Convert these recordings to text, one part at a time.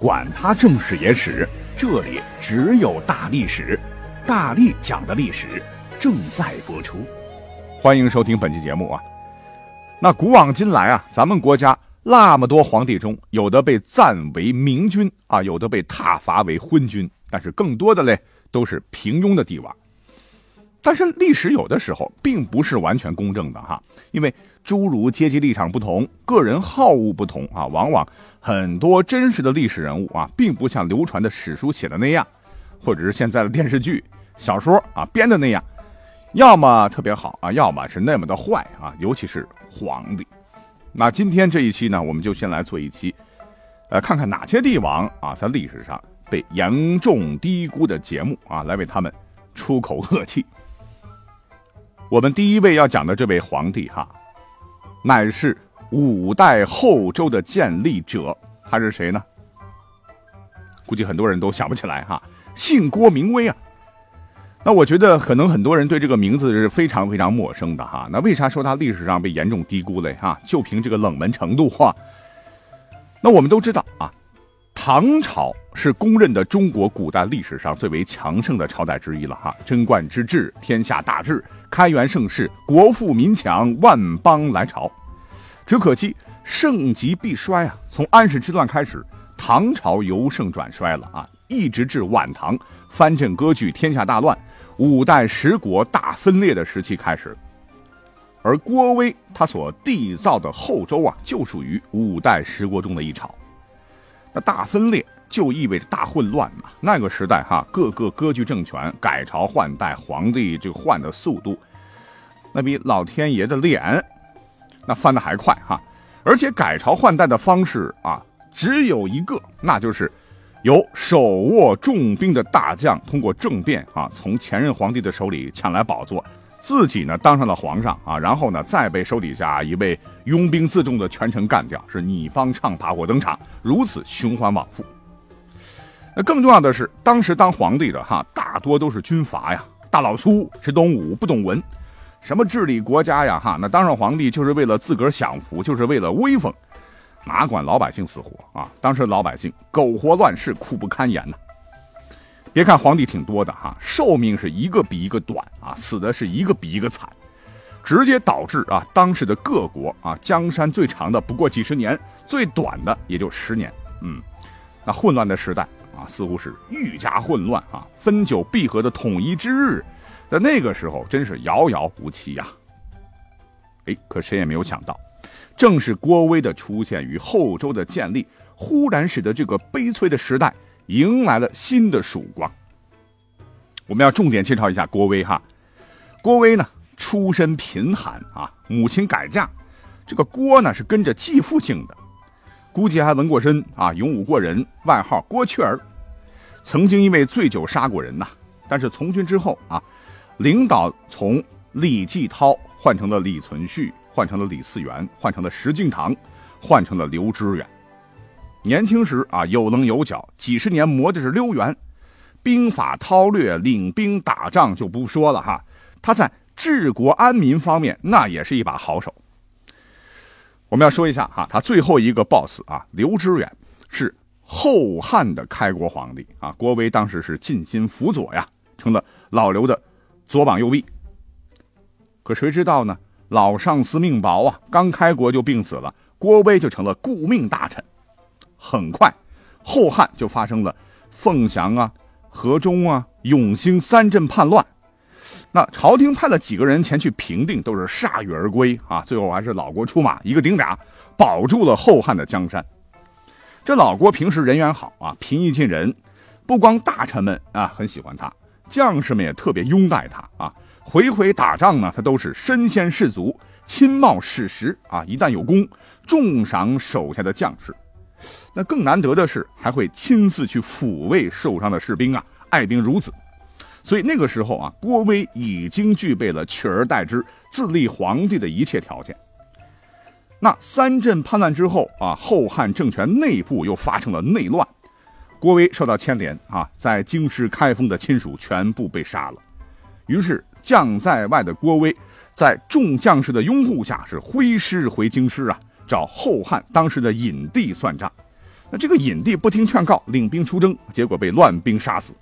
管他正史野史。这里只有大历史，大力讲的历史正在播出，欢迎收听本期节目啊。那古往今来啊，咱们国家那么多皇帝中，有的被赞为明君啊，有的被挞伐为昏君，但是更多的嘞都是平庸的帝王。但是历史有的时候并不是完全公正的哈，因为诸如阶级立场不同、个人好恶不同啊，往往很多真实的历史人物啊，并不像流传的史书写的那样，或者是现在的电视剧、小说啊编的那样，要么特别好啊，要么是那么的坏啊，尤其是皇帝。那今天这一期呢，我们就先来做一期，呃，看看哪些帝王啊在历史上被严重低估的节目啊，来为他们出口恶气。我们第一位要讲的这位皇帝哈，乃是五代后周的建立者，他是谁呢？估计很多人都想不起来哈，姓郭名威啊。那我觉得可能很多人对这个名字是非常非常陌生的哈。那为啥说他历史上被严重低估嘞哈？就凭这个冷门程度哈。那我们都知道啊。唐朝是公认的中国古代历史上最为强盛的朝代之一了哈，贞观之治，天下大治，开元盛世，国富民强，万邦来朝。只可惜盛极必衰啊！从安史之乱开始，唐朝由盛转衰了啊，一直至晚唐藩镇割据，天下大乱，五代十国大分裂的时期开始。而郭威他所缔造的后周啊，就属于五代十国中的一朝。那大分裂就意味着大混乱嘛。那个时代哈，各个割据政权改朝换代，皇帝这个换的速度，那比老天爷的脸那翻的还快哈。而且改朝换代的方式啊，只有一个，那就是由手握重兵的大将通过政变啊，从前任皇帝的手里抢来宝座。自己呢当上了皇上啊，然后呢再被手底下一位拥兵自重的权臣干掉，是你方唱罢我登场，如此循环往复。那更重要的是，当时当皇帝的哈大多都是军阀呀，大老粗，只懂武不懂文，什么治理国家呀哈，那当上皇帝就是为了自个儿享福，就是为了威风，哪管老百姓死活啊？当时老百姓苟活乱世，苦不堪言呐。别看皇帝挺多的哈，寿命是一个比一个短啊，死的是一个比一个惨，直接导致啊当时的各国啊江山最长的不过几十年，最短的也就十年。嗯，那混乱的时代啊，似乎是愈加混乱啊，分久必合的统一之日，在那个时候真是遥遥无期呀。哎，可谁也没有想到，正是郭威的出现与后周的建立，忽然使得这个悲催的时代。迎来了新的曙光。我们要重点介绍一下郭威哈。郭威呢，出身贫寒啊，母亲改嫁，这个郭呢是跟着继父姓的，估计还纹过身啊，勇武过人，外号郭雀儿。曾经因为醉酒杀过人呐，但是从军之后啊，领导从李继涛换成了李存勖，换成了李嗣源，换成了石敬瑭，换成了刘知远。年轻时啊，有棱有角，几十年磨的是溜圆，兵法韬略，领兵打仗就不说了哈。他在治国安民方面，那也是一把好手。我们要说一下哈，他最后一个 boss 啊，刘知远是后汉的开国皇帝啊。郭威当时是尽心辅佐呀，成了老刘的左膀右臂。可谁知道呢？老上司命薄啊，刚开国就病死了，郭威就成了顾命大臣。很快，后汉就发生了凤翔啊、河中啊、永兴三镇叛乱。那朝廷派了几个人前去平定，都是铩羽而归啊。最后还是老郭出马，一个顶俩，保住了后汉的江山。这老郭平时人缘好啊，平易近人，不光大臣们啊很喜欢他，将士们也特别拥戴他啊。回回打仗呢，他都是身先士卒，亲冒矢石啊。一旦有功，重赏手下的将士。那更难得的是，还会亲自去抚慰受伤的士兵啊！爱兵如子，所以那个时候啊，郭威已经具备了取而代之、自立皇帝的一切条件。那三镇叛乱之后啊，后汉政权内部又发生了内乱，郭威受到牵连啊，在京师开封的亲属全部被杀了。于是将在外的郭威，在众将士的拥护下，是挥师回京师啊，找后汉当时的隐帝算账。那这个隐帝不听劝告，领兵出征，结果被乱兵杀死。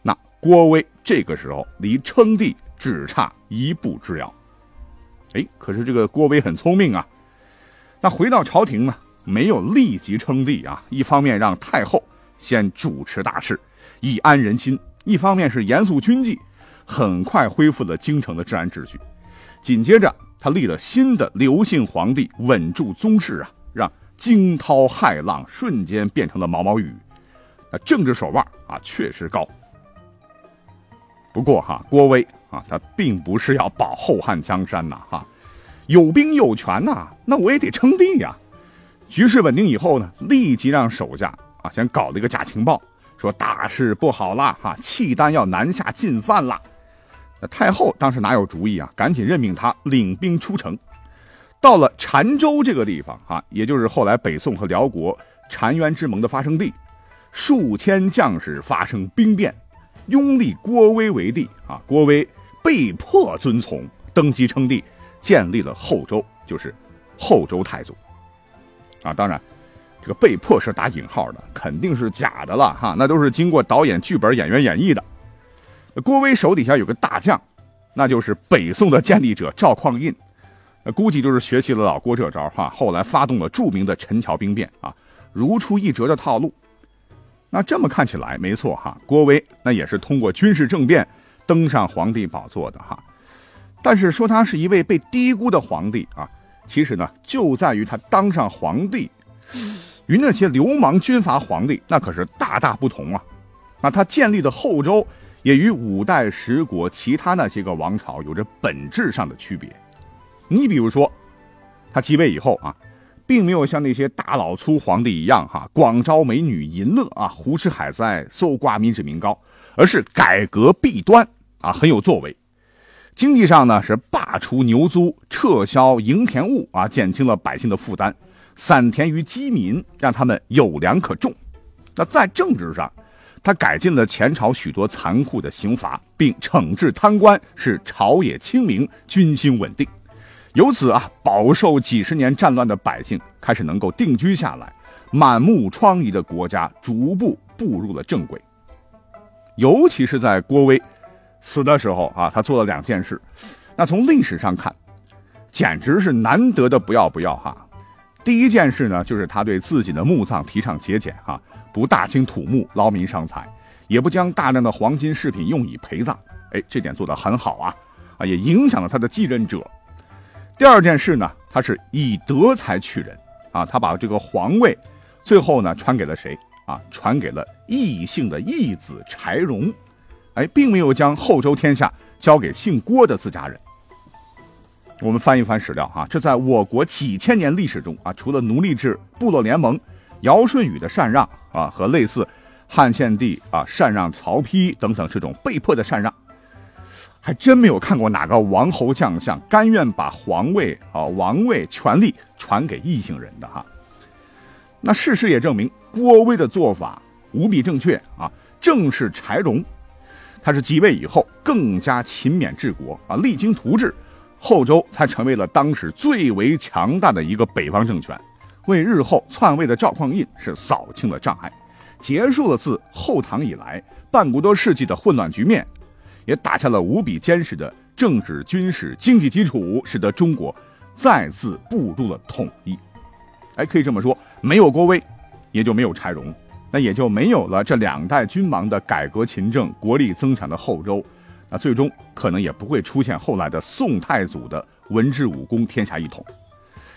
那郭威这个时候离称帝只差一步之遥。哎，可是这个郭威很聪明啊。那回到朝廷呢，没有立即称帝啊。一方面让太后先主持大事，以安人心；一方面是严肃军纪，很快恢复了京城的治安秩序。紧接着，他立了新的刘姓皇帝，稳住宗室啊，让。惊涛骇浪瞬间变成了毛毛雨，那政治手腕啊确实高。不过哈，郭威啊，他并不是要保后汉江山呐哈，有兵有权呐，那我也得称帝呀。局势稳定以后呢，立即让手下啊先搞了一个假情报，说大事不好了哈，契丹要南下进犯了。太后当时哪有主意啊？赶紧任命他领兵出城。到了澶州这个地方啊，也就是后来北宋和辽国澶渊之盟的发生地，数千将士发生兵变，拥立郭威为帝啊。郭威被迫遵从，登基称帝，建立了后周，就是后周太祖啊。当然，这个被迫是打引号的，肯定是假的了哈。那都是经过导演、剧本、演员演绎的。郭威手底下有个大将，那就是北宋的建立者赵匡胤。那估计就是学习了老郭这招哈，后来发动了著名的陈桥兵变啊，如出一辙的套路。那这么看起来，没错哈，郭威那也是通过军事政变登上皇帝宝座的哈。但是说他是一位被低估的皇帝啊，其实呢就在于他当上皇帝，与那些流氓军阀皇帝那可是大大不同啊。那他建立的后周也与五代十国其他那些个王朝有着本质上的区别。你比如说，他继位以后啊，并没有像那些大老粗皇帝一样哈，广招美女淫乐啊，胡吃海塞，搜刮民脂民膏，而是改革弊端啊，很有作为。经济上呢，是罢除牛租，撤销营田务啊，减轻了百姓的负担，散田于饥民，让他们有粮可种。那在政治上，他改进了前朝许多残酷的刑罚，并惩治贪官，使朝野清明，军心稳定。由此啊，饱受几十年战乱的百姓开始能够定居下来，满目疮痍的国家逐步步入了正轨。尤其是在郭威死的时候啊，他做了两件事，那从历史上看，简直是难得的不要不要哈。第一件事呢，就是他对自己的墓葬提倡节俭哈，不大兴土木劳民伤财，也不将大量的黄金饰品用以陪葬。哎，这点做得很好啊，啊，也影响了他的继任者。第二件事呢，他是以德才取人，啊，他把这个皇位，最后呢传给了谁啊？传给了异姓的义子柴荣，哎，并没有将后周天下交给姓郭的自家人。我们翻一翻史料啊，这在我国几千年历史中啊，除了奴隶制、部落联盟、尧舜禹的禅让啊，和类似汉献帝啊禅让曹丕等等这种被迫的禅让。还真没有看过哪个王侯将相甘愿把皇位啊王位权力传给异姓人的哈。那事实也证明郭威的做法无比正确啊。正是柴荣，他是继位以后更加勤勉治国啊，励精图治，后周才成为了当时最为强大的一个北方政权，为日后篡位的赵匡胤是扫清了障碍，结束了自后唐以来半个多世纪的混乱局面。也打下了无比坚实的政治、军事、经济基础，使得中国再次步入了统一。哎，可以这么说，没有郭威，也就没有柴荣，那也就没有了这两代君王的改革勤政、国力增强的后周，那最终可能也不会出现后来的宋太祖的文治武功天下一统，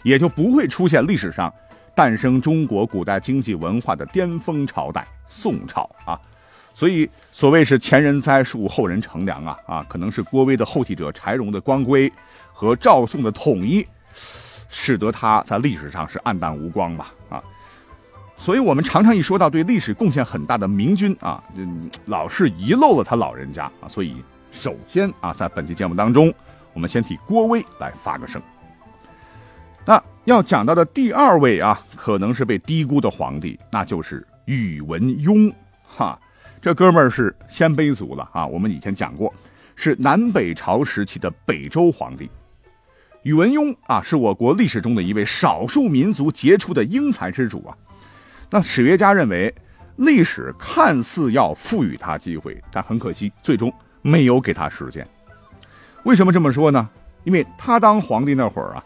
也就不会出现历史上诞生中国古代经济文化的巅峰朝代宋朝啊。所以，所谓是前人栽树，后人乘凉啊啊，可能是郭威的后继者柴荣的光辉和赵宋的统一，使得他在历史上是黯淡无光吧啊。所以我们常常一说到对历史贡献很大的明君啊，嗯，老是遗漏了他老人家啊。所以首先啊，在本期节目当中，我们先替郭威来发个声。那要讲到的第二位啊，可能是被低估的皇帝，那就是宇文邕。哈，这哥们儿是鲜卑族了啊。我们以前讲过，是南北朝时期的北周皇帝。宇文邕啊，是我国历史中的一位少数民族杰出的英才之主啊。那史学家认为，历史看似要赋予他机会，但很可惜，最终没有给他时间。为什么这么说呢？因为他当皇帝那会儿啊。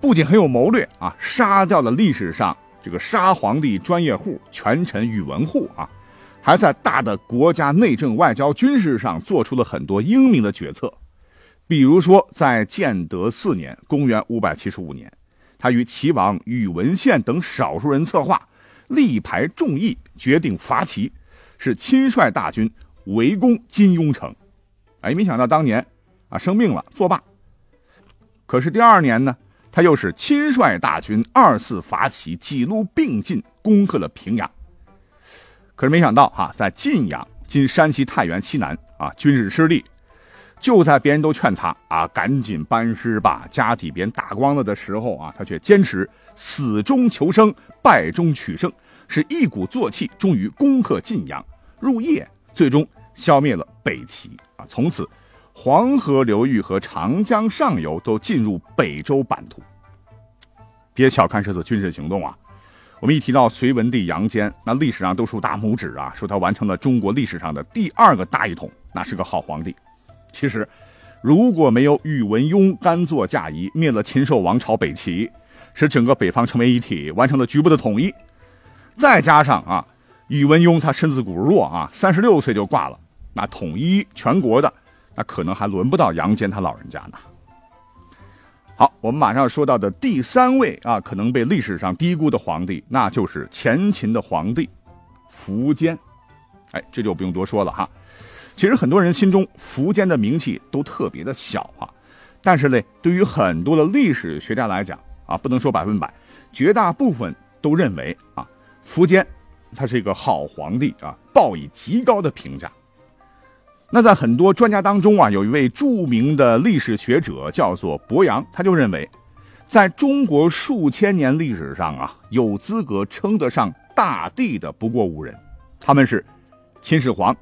不仅很有谋略啊，杀掉了历史上这个杀皇帝专业户权臣宇文护啊，还在大的国家内政、外交、军事上做出了很多英明的决策。比如说，在建德四年（公元575年），他与齐王宇文宪等少数人策划，力排众议，决定伐齐，是亲率大军围攻金庸城。哎，没想到当年啊生病了，作罢。可是第二年呢？他又是亲率大军二次伐齐，几路并进，攻克了平阳。可是没想到哈，在晋阳（今山西太原西南）啊，军事失利。就在别人都劝他啊，赶紧班师吧，家底别人打光了的时候啊，他却坚持死中求生，败中取胜，是一鼓作气，终于攻克晋阳，入夜，最终消灭了北齐啊，从此。黄河流域和长江上游都进入北周版图。别小看这次军事行动啊！我们一提到隋文帝杨坚，那历史上都竖大拇指啊，说他完成了中国历史上的第二个大一统，那是个好皇帝。其实，如果没有宇文邕甘做嫁衣，灭了禽兽王朝北齐，使整个北方成为一体，完成了局部的统一，再加上啊，宇文邕他身子骨弱啊，三十六岁就挂了，那统一全国的。那可能还轮不到杨坚他老人家呢。好，我们马上要说到的第三位啊，可能被历史上低估的皇帝，那就是前秦的皇帝苻坚。哎，这就不用多说了哈。其实很多人心中苻坚的名气都特别的小啊，但是呢，对于很多的历史学家来讲啊，不能说百分百，绝大部分都认为啊，苻坚他是一个好皇帝啊，报以极高的评价。那在很多专家当中啊，有一位著名的历史学者叫做博阳，他就认为，在中国数千年历史上啊，有资格称得上大帝的不过五人，他们是秦始皇、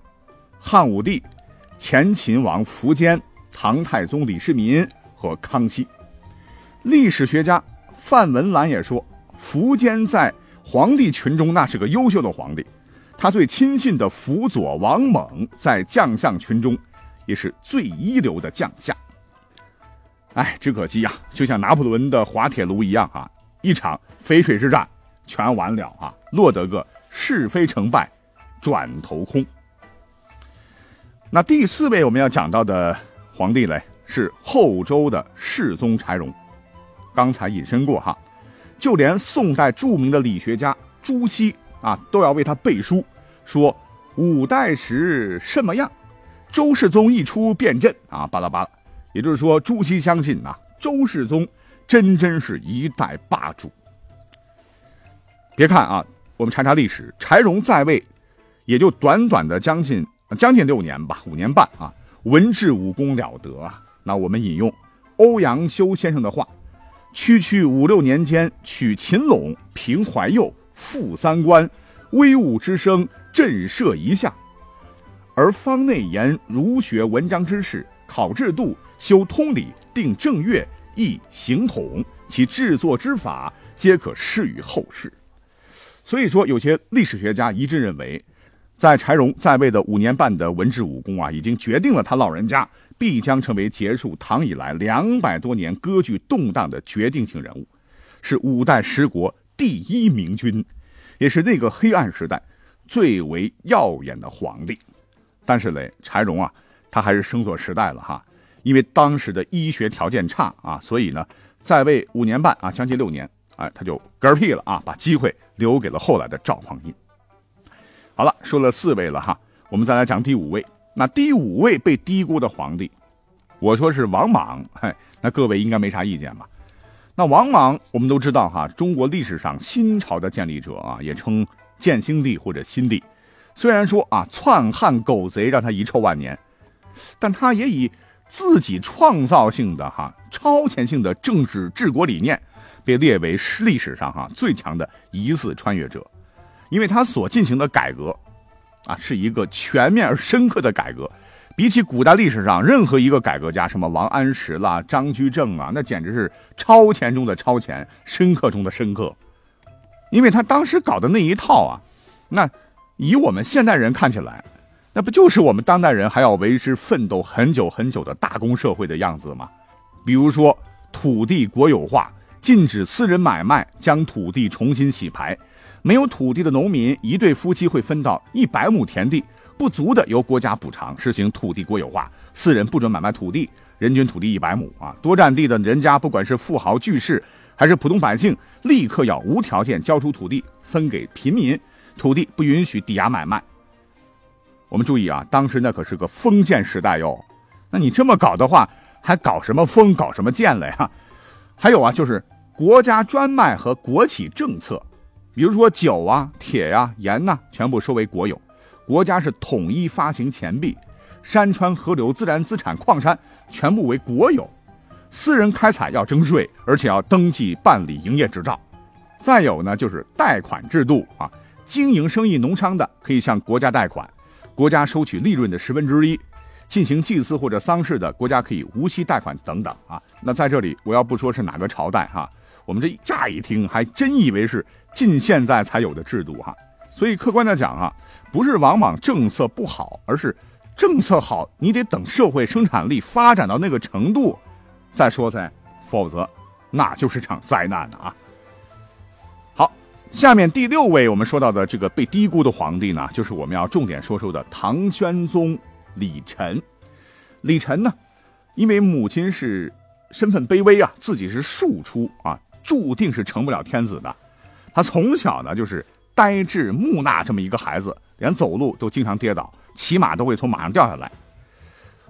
汉武帝、前秦王苻坚、唐太宗李世民和康熙。历史学家范文澜也说，苻坚在皇帝群中那是个优秀的皇帝。他最亲信的辅佐王猛，在将相群中也是最一流的将相。哎，只可惜呀，就像拿破仑的滑铁卢一样啊，一场淝水之战全完了啊，落得个是非成败转头空。那第四位我们要讲到的皇帝嘞，是后周的世宗柴荣。刚才引申过哈，就连宋代著名的理学家朱熹。啊，都要为他背书，说五代时什么样，周世宗一出便震啊，巴拉巴拉。也就是说，朱熹相信呐，周世宗真真是一代霸主。别看啊，我们查查历史，柴荣在位也就短短的将近将近六年吧，五年半啊，文治武功了得啊。那我们引用欧阳修先生的话：“区区五六年间，取秦陇，平淮右。”负三关，威武之声震慑一下；而方内言儒学文章之事，考制度，修通理，定正月，议形统，其制作之法，皆可施于后世。所以说，有些历史学家一致认为，在柴荣在位的五年半的文治武功啊，已经决定了他老人家必将成为结束唐以来两百多年割据动荡的决定性人物，是五代十国。第一明君，也是那个黑暗时代最为耀眼的皇帝。但是嘞，柴荣啊，他还是生错时代了哈。因为当时的医学条件差啊，所以呢，在位五年半啊，将近六年，哎，他就嗝屁了啊，把机会留给了后来的赵匡胤。好了，说了四位了哈，我们再来讲第五位。那第五位被低估的皇帝，我说是王莽，嘿，那各位应该没啥意见吧？那王莽我们都知道哈，中国历史上新朝的建立者啊，也称建兴帝或者新帝。虽然说啊，篡汉狗贼让他遗臭万年，但他也以自己创造性的哈超前性的政治治国理念，被列为历史上哈最强的疑似穿越者，因为他所进行的改革，啊，是一个全面而深刻的改革。比起古代历史上任何一个改革家，什么王安石啦、张居正啊，那简直是超前中的超前，深刻中的深刻。因为他当时搞的那一套啊，那以我们现代人看起来，那不就是我们当代人还要为之奋斗很久很久的大公社会的样子吗？比如说土地国有化，禁止私人买卖，将土地重新洗牌，没有土地的农民一对夫妻会分到一百亩田地。不足的由国家补偿，实行土地国有化，私人不准买卖土地，人均土地一百亩啊。多占地的人家，不管是富豪巨士还是普通百姓，立刻要无条件交出土地分给平民，土地不允许抵押买卖。我们注意啊，当时那可是个封建时代哟。那你这么搞的话，还搞什么封，搞什么建了呀？还有啊，就是国家专卖和国企政策，比如说酒啊、铁呀、盐呐，全部收为国有。国家是统一发行钱币，山川河流、自然资产、矿山全部为国有，私人开采要征税，而且要登记办理营业执照。再有呢，就是贷款制度啊，经营生意农商的可以向国家贷款，国家收取利润的十分之一；进行祭祀或者丧事的，国家可以无息贷款等等啊。那在这里，我要不说是哪个朝代哈，我们这乍一听还真以为是近现在才有的制度哈。所以客观的讲啊，不是王莽政策不好，而是政策好，你得等社会生产力发展到那个程度再说噻，否则那就是场灾难的啊。好，下面第六位我们说到的这个被低估的皇帝呢，就是我们要重点说说的唐宣宗李忱。李忱呢，因为母亲是身份卑微啊，自己是庶出啊，注定是成不了天子的。他从小呢就是。呆滞木讷这么一个孩子，连走路都经常跌倒，骑马都会从马上掉下来。《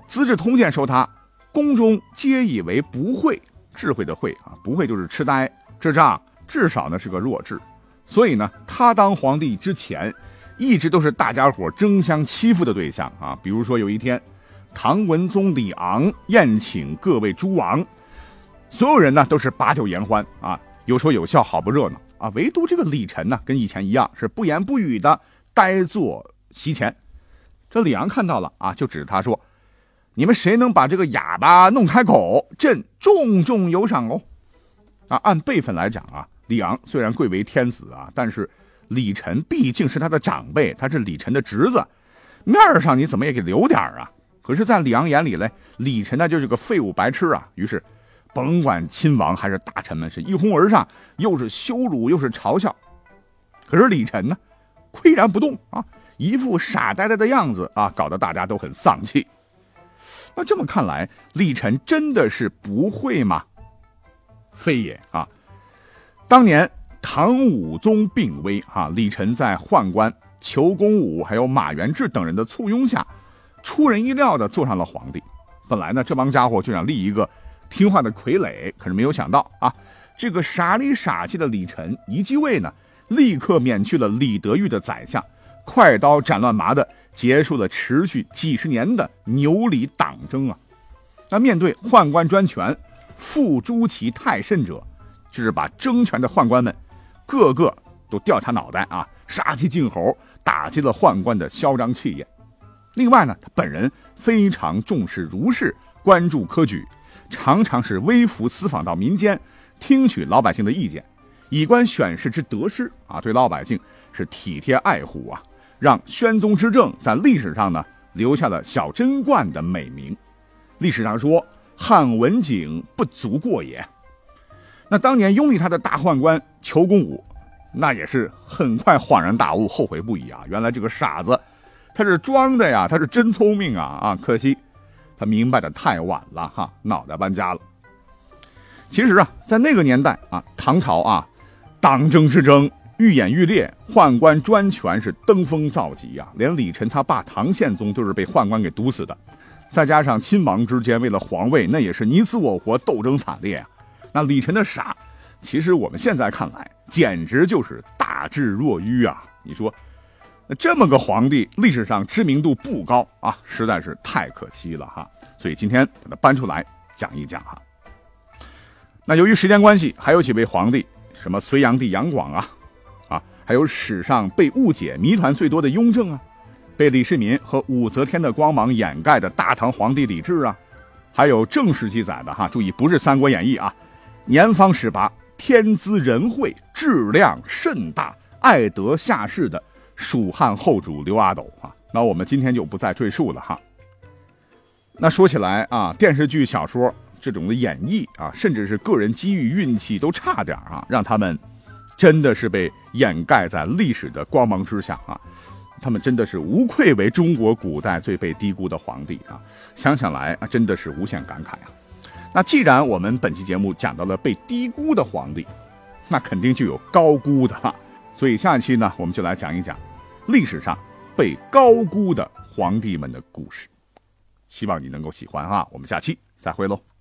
资治通鉴》说他宫中皆以为不会，智慧的慧啊，不会就是痴呆、智障，至少呢是个弱智。所以呢，他当皇帝之前，一直都是大家伙争相欺负的对象啊。比如说有一天，唐文宗李昂宴请各位诸王，所有人呢都是把酒言欢啊，有说有笑，好不热闹。啊，唯独这个李晨呢，跟以前一样，是不言不语的呆坐席前。这李昂看到了啊，就指着他说：“你们谁能把这个哑巴弄开口，朕重重有赏哦。”啊，按辈分来讲啊，李昂虽然贵为天子啊，但是李晨毕竟是他的长辈，他是李晨的侄子，面上你怎么也给留点啊。可是，在李昂眼里嘞，李晨那就是个废物白痴啊。于是。甭管亲王还是大臣们，是一哄而上，又是羞辱又是嘲笑。可是李晨呢，岿然不动啊，一副傻呆呆的样子啊，搞得大家都很丧气。那这么看来，李晨真的是不会吗？非也啊！当年唐武宗病危啊，李晨在宦官裘公武还有马元志等人的簇拥下，出人意料的坐上了皇帝。本来呢，这帮家伙就想立一个。听话的傀儡，可是没有想到啊，这个傻里傻气的李晨一继位呢，立刻免去了李德裕的宰相，快刀斩乱麻的结束了持续几十年的牛李党争啊。那面对宦官专权，付诸其太甚者，就是把争权的宦官们个个都掉他脑袋啊，杀鸡儆猴，打击了宦官的嚣张气焰。另外呢，他本人非常重视儒士，关注科举。常常是微服私访到民间，听取老百姓的意见，以观选士之得失啊，对老百姓是体贴爱护啊，让宣宗之政在历史上呢留下了小贞观的美名。历史上说汉文景不足过也。那当年拥立他的大宦官裘公武，那也是很快恍然大悟，后悔不已啊！原来这个傻子，他是装的呀，他是真聪明啊啊！可惜。他明白的太晚了哈，脑袋搬家了。其实啊，在那个年代啊，唐朝啊，党争之争愈演愈烈，宦官专权是登峰造极呀。连李晨他爸唐宪宗都是被宦官给毒死的。再加上亲王之间为了皇位，那也是你死我活，斗争惨烈啊。那李晨的傻，其实我们现在看来简直就是大智若愚啊！你说，那这么个皇帝，历史上知名度不高啊，实在是太可惜了哈。所以今天把它搬出来讲一讲哈。那由于时间关系，还有几位皇帝，什么隋炀帝杨广啊，啊，还有史上被误解、谜团最多的雍正啊，被李世民和武则天的光芒掩盖的大唐皇帝李治啊，还有正史记载的哈，注意不是《三国演义》啊，年方十八、天资仁慧、质量甚大、爱德下士的蜀汉后主刘阿斗啊。那我们今天就不再赘述了哈。那说起来啊，电视剧、小说。这种的演绎啊，甚至是个人机遇、运气都差点啊，让他们真的是被掩盖在历史的光芒之下啊。他们真的是无愧为中国古代最被低估的皇帝啊！想想来啊，真的是无限感慨啊。那既然我们本期节目讲到了被低估的皇帝，那肯定就有高估的哈。所以下一期呢，我们就来讲一讲历史上被高估的皇帝们的故事。希望你能够喜欢啊。我们下期再会喽。